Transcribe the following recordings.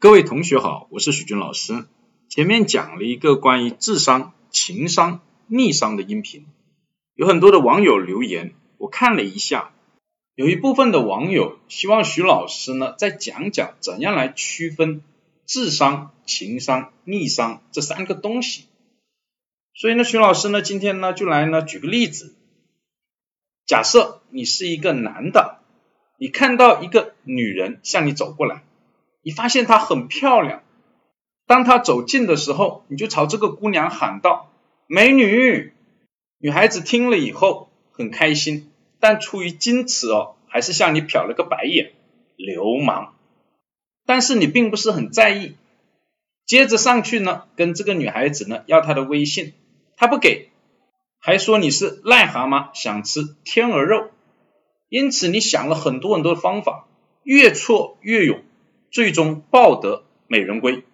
各位同学好，我是许军老师。前面讲了一个关于智商、情商、逆商的音频，有很多的网友留言，我看了一下，有一部分的网友希望徐老师呢再讲讲怎样来区分智商、情商、逆商这三个东西。所以呢，徐老师呢今天呢就来呢举个例子，假设你是一个男的，你看到一个女人向你走过来。你发现她很漂亮，当她走近的时候，你就朝这个姑娘喊道：“美女！”女孩子听了以后很开心，但出于矜持哦，还是向你瞟了个白眼，流氓。但是你并不是很在意，接着上去呢，跟这个女孩子呢要她的微信，她不给，还说你是癞蛤蟆想吃天鹅肉，因此你想了很多很多的方法，越挫越勇。最终抱得美人归。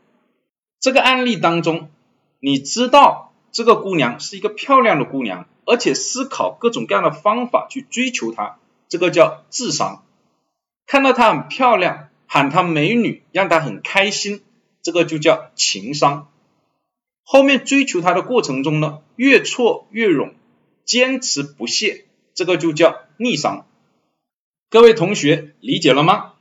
这个案例当中，你知道这个姑娘是一个漂亮的姑娘，而且思考各种各样的方法去追求她，这个叫智商。看到她很漂亮，喊她美女，让她很开心，这个就叫情商。后面追求她的过程中呢，越挫越勇，坚持不懈，这个就叫逆商。各位同学理解了吗？